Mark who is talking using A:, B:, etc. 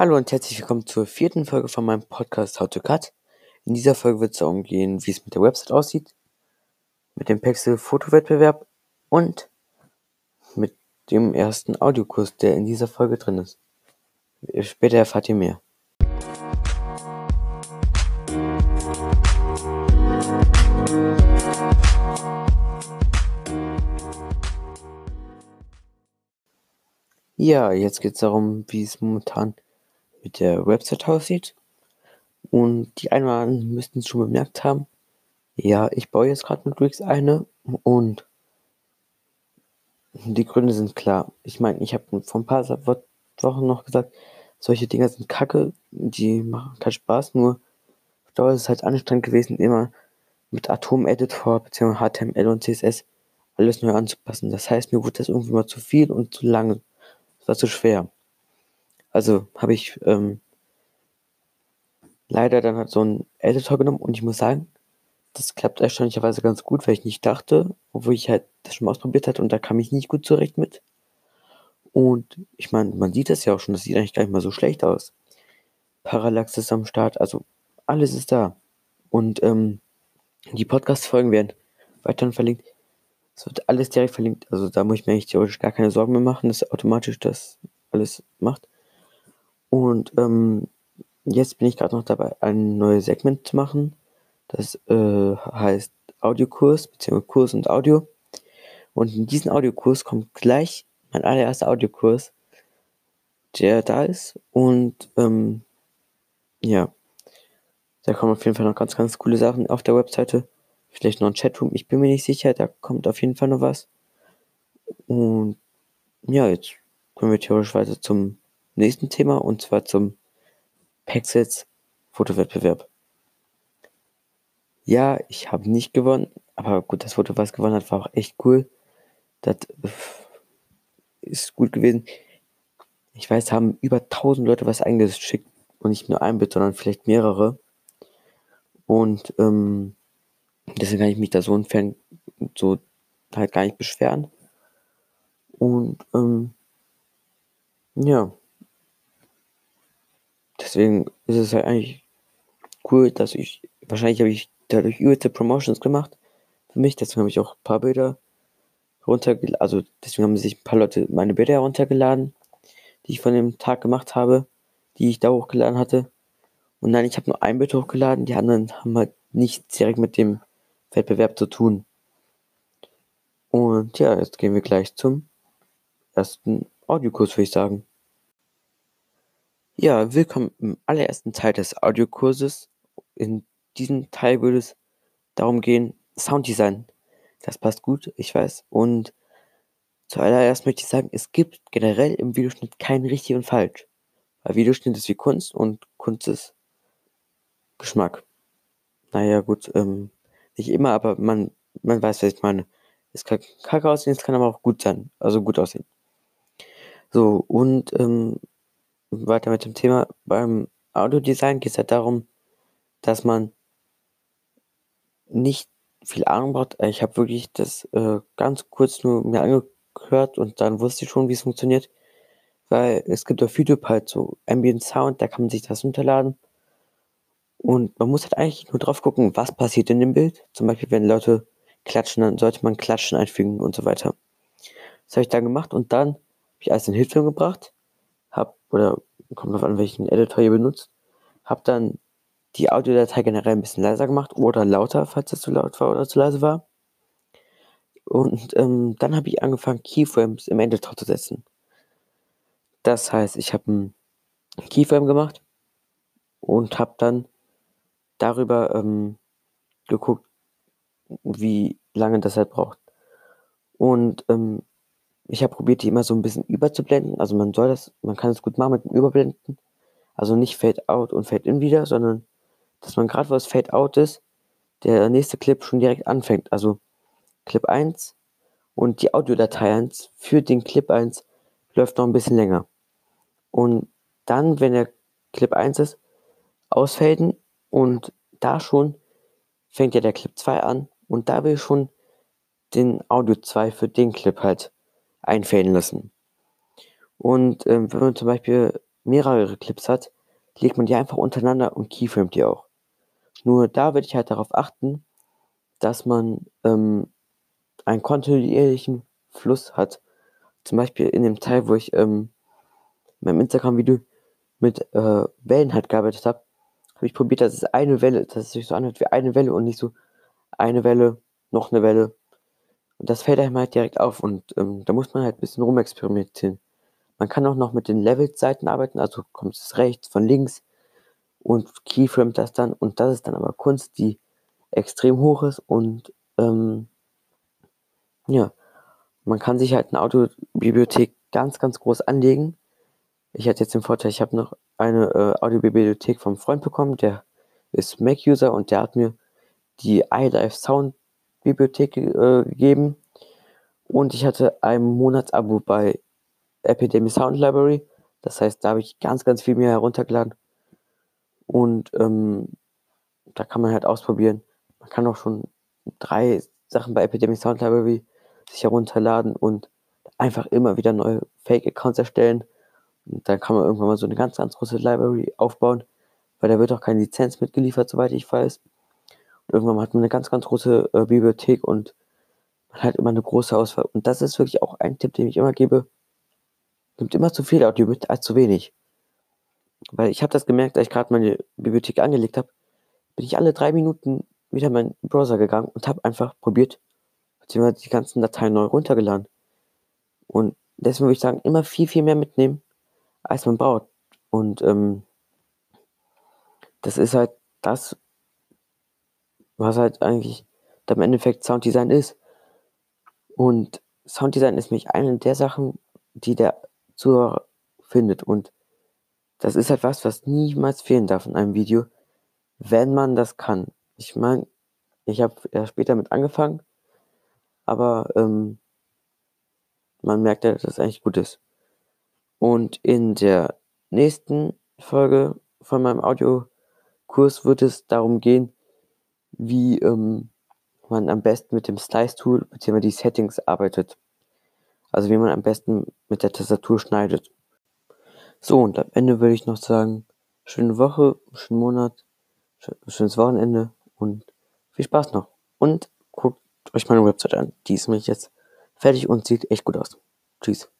A: Hallo und herzlich willkommen zur vierten Folge von meinem Podcast How to Cut. In dieser Folge wird es darum gehen, wie es mit der Website aussieht, mit dem Pexel Fotowettbewerb und mit dem ersten Audiokurs, der in dieser Folge drin ist. Später erfahrt ihr mehr. Ja, jetzt geht es darum, wie es momentan mit der Website aussieht. Und die einen anderen müssten es schon bemerkt haben. Ja, ich baue jetzt gerade mit Wix eine und die Gründe sind klar. Ich meine, ich habe vor ein paar Wochen noch gesagt, solche Dinger sind kacke, die machen keinen Spaß, nur auf Dauer ist es halt anstrengend gewesen, immer mit Atom-Editor bzw. HTML und CSS alles neu anzupassen. Das heißt, mir wurde das irgendwie mal zu viel und zu lange war zu schwer. Also habe ich ähm, leider dann halt so einen Editor genommen und ich muss sagen, das klappt erstaunlicherweise ganz gut, weil ich nicht dachte, obwohl ich halt das schon mal ausprobiert hatte und da kam ich nicht gut zurecht mit. Und ich meine, man sieht das ja auch schon, das sieht eigentlich gar nicht mal so schlecht aus. Parallax ist am Start, also alles ist da. Und ähm, die Podcast-Folgen werden weiterhin verlinkt. Es wird alles direkt verlinkt. Also da muss ich mir eigentlich theoretisch gar keine Sorgen mehr machen, dass automatisch das alles macht. Und ähm, jetzt bin ich gerade noch dabei, ein neues Segment zu machen. Das äh, heißt Audiokurs, beziehungsweise Kurs und Audio. Und in diesen Audiokurs kommt gleich mein allererster Audiokurs, der da ist. Und ähm, ja, da kommen auf jeden Fall noch ganz, ganz coole Sachen auf der Webseite. Vielleicht noch ein Chatroom. Ich bin mir nicht sicher, da kommt auf jeden Fall noch was. Und ja, jetzt kommen wir theoretisch weiter zum nächsten Thema und zwar zum Pexels Fotowettbewerb. Ja, ich habe nicht gewonnen, aber gut, das Foto, was gewonnen hat, war auch echt cool. Das ist gut gewesen. Ich weiß, haben über 1000 Leute was eingeschickt und nicht nur ein Bild, sondern vielleicht mehrere. Und ähm, Deswegen kann ich mich da so entfernen, so halt gar nicht beschweren. Und ähm, ja. Deswegen ist es halt eigentlich cool, dass ich, wahrscheinlich habe ich dadurch übelste Promotions gemacht für mich. Deswegen habe ich auch ein paar Bilder runtergeladen. Also deswegen haben sich ein paar Leute meine Bilder heruntergeladen, die ich von dem Tag gemacht habe, die ich da hochgeladen hatte. Und nein, ich habe nur ein Bild hochgeladen, die anderen haben halt nichts direkt mit dem Wettbewerb zu tun. Und ja, jetzt gehen wir gleich zum ersten Audiokurs, würde ich sagen. Ja, willkommen im allerersten Teil des Audiokurses. In diesem Teil würde es darum gehen, Sounddesign. Das passt gut, ich weiß. Und zuallererst möchte ich sagen, es gibt generell im Videoschnitt kein richtig und falsch. Weil Videoschnitt ist wie Kunst und Kunst ist Geschmack. Naja, gut, ähm, nicht immer, aber man, man weiß, was ich meine. Es kann kacke aussehen, es kann aber auch gut sein. Also gut aussehen. So, und ähm, weiter mit dem Thema. Beim Audiodesign geht es halt darum, dass man nicht viel Ahnung braucht. Ich habe wirklich das äh, ganz kurz nur mir angehört und dann wusste ich schon, wie es funktioniert. Weil es gibt auf YouTube halt so Ambient Sound, da kann man sich das runterladen. Und man muss halt eigentlich nur drauf gucken, was passiert in dem Bild. Zum Beispiel, wenn Leute klatschen, dann sollte man Klatschen einfügen und so weiter. Das habe ich dann gemacht und dann habe ich alles in Hilfsfilm gebracht. Oder kommt drauf an, welchen Editor ihr benutzt. Hab dann die Audiodatei generell ein bisschen leiser gemacht oder lauter, falls es zu laut war oder zu leise war. Und ähm, dann habe ich angefangen, Keyframes im Editor zu setzen. Das heißt, ich habe einen Keyframe gemacht und habe dann darüber ähm, geguckt, wie lange das halt braucht. Und ähm, ich habe probiert, die immer so ein bisschen überzublenden. Also man soll das, man kann es gut machen mit dem Überblenden. Also nicht Fade Out und Fade In wieder, sondern dass man gerade, wo es Fade Out ist, der nächste Clip schon direkt anfängt. Also Clip 1 und die Audiodatei 1 für den Clip 1 läuft noch ein bisschen länger. Und dann, wenn der Clip 1 ist, ausfaden und da schon fängt ja der Clip 2 an und da will ich schon den Audio 2 für den Clip halt einfäden lassen. Und ähm, wenn man zum Beispiel mehrere Clips hat, legt man die einfach untereinander und keyframet die auch. Nur da würde ich halt darauf achten, dass man ähm, einen kontinuierlichen Fluss hat. Zum Beispiel in dem Teil, wo ich ähm, meinem Instagram-Video mit äh, Wellen halt gearbeitet habe, habe ich probiert, dass es eine Welle, dass es sich so anhört wie eine Welle und nicht so eine Welle, noch eine Welle. Und das fällt einem halt direkt auf und ähm, da muss man halt ein bisschen rumexperimentieren. Man kann auch noch mit den Level-Seiten arbeiten, also kommt es rechts, von links und keyframet das dann und das ist dann aber Kunst, die extrem hoch ist und ähm, ja, man kann sich halt eine Audiobibliothek ganz, ganz groß anlegen. Ich hatte jetzt den Vorteil, ich habe noch eine äh, Audiobibliothek vom Freund bekommen, der ist Mac-User und der hat mir die iDive Sound Bibliothek äh, gegeben und ich hatte ein Monatsabo bei Epidemy Sound Library. Das heißt, da habe ich ganz, ganz viel mehr heruntergeladen und ähm, da kann man halt ausprobieren. Man kann auch schon drei Sachen bei Epidemic Sound Library sich herunterladen und einfach immer wieder neue Fake-Accounts erstellen. Und dann kann man irgendwann mal so eine ganz, ganz große Library aufbauen, weil da wird auch keine Lizenz mitgeliefert, soweit ich weiß. Irgendwann hat man eine ganz, ganz große äh, Bibliothek und man hat immer eine große Auswahl. Und das ist wirklich auch ein Tipp, den ich immer gebe. Nimmt immer zu viel Audio mit als zu wenig. Weil ich habe das gemerkt, als ich gerade meine Bibliothek angelegt habe, bin ich alle drei Minuten wieder in meinen Browser gegangen und habe einfach probiert, beziehungsweise die ganzen Dateien neu runtergeladen. Und deswegen würde ich sagen, immer viel, viel mehr mitnehmen, als man braucht. Und ähm, das ist halt das, was halt eigentlich im Endeffekt Sounddesign ist. Und Sounddesign ist nämlich eine der Sachen, die der Zuhörer findet. Und das ist halt was, was niemals fehlen darf in einem Video, wenn man das kann. Ich meine, ich habe ja später mit angefangen, aber ähm, man merkt ja, dass es eigentlich gut ist. Und in der nächsten Folge von meinem Audiokurs wird es darum gehen, wie ähm, man am besten mit dem Slice-Tool bzw. die Settings arbeitet. Also wie man am besten mit der Tastatur schneidet. So, und am Ende würde ich noch sagen, schöne Woche, schönen Monat, schönes Wochenende und viel Spaß noch. Und guckt euch meine Website an. Die ist nämlich jetzt fertig und sieht echt gut aus. Tschüss.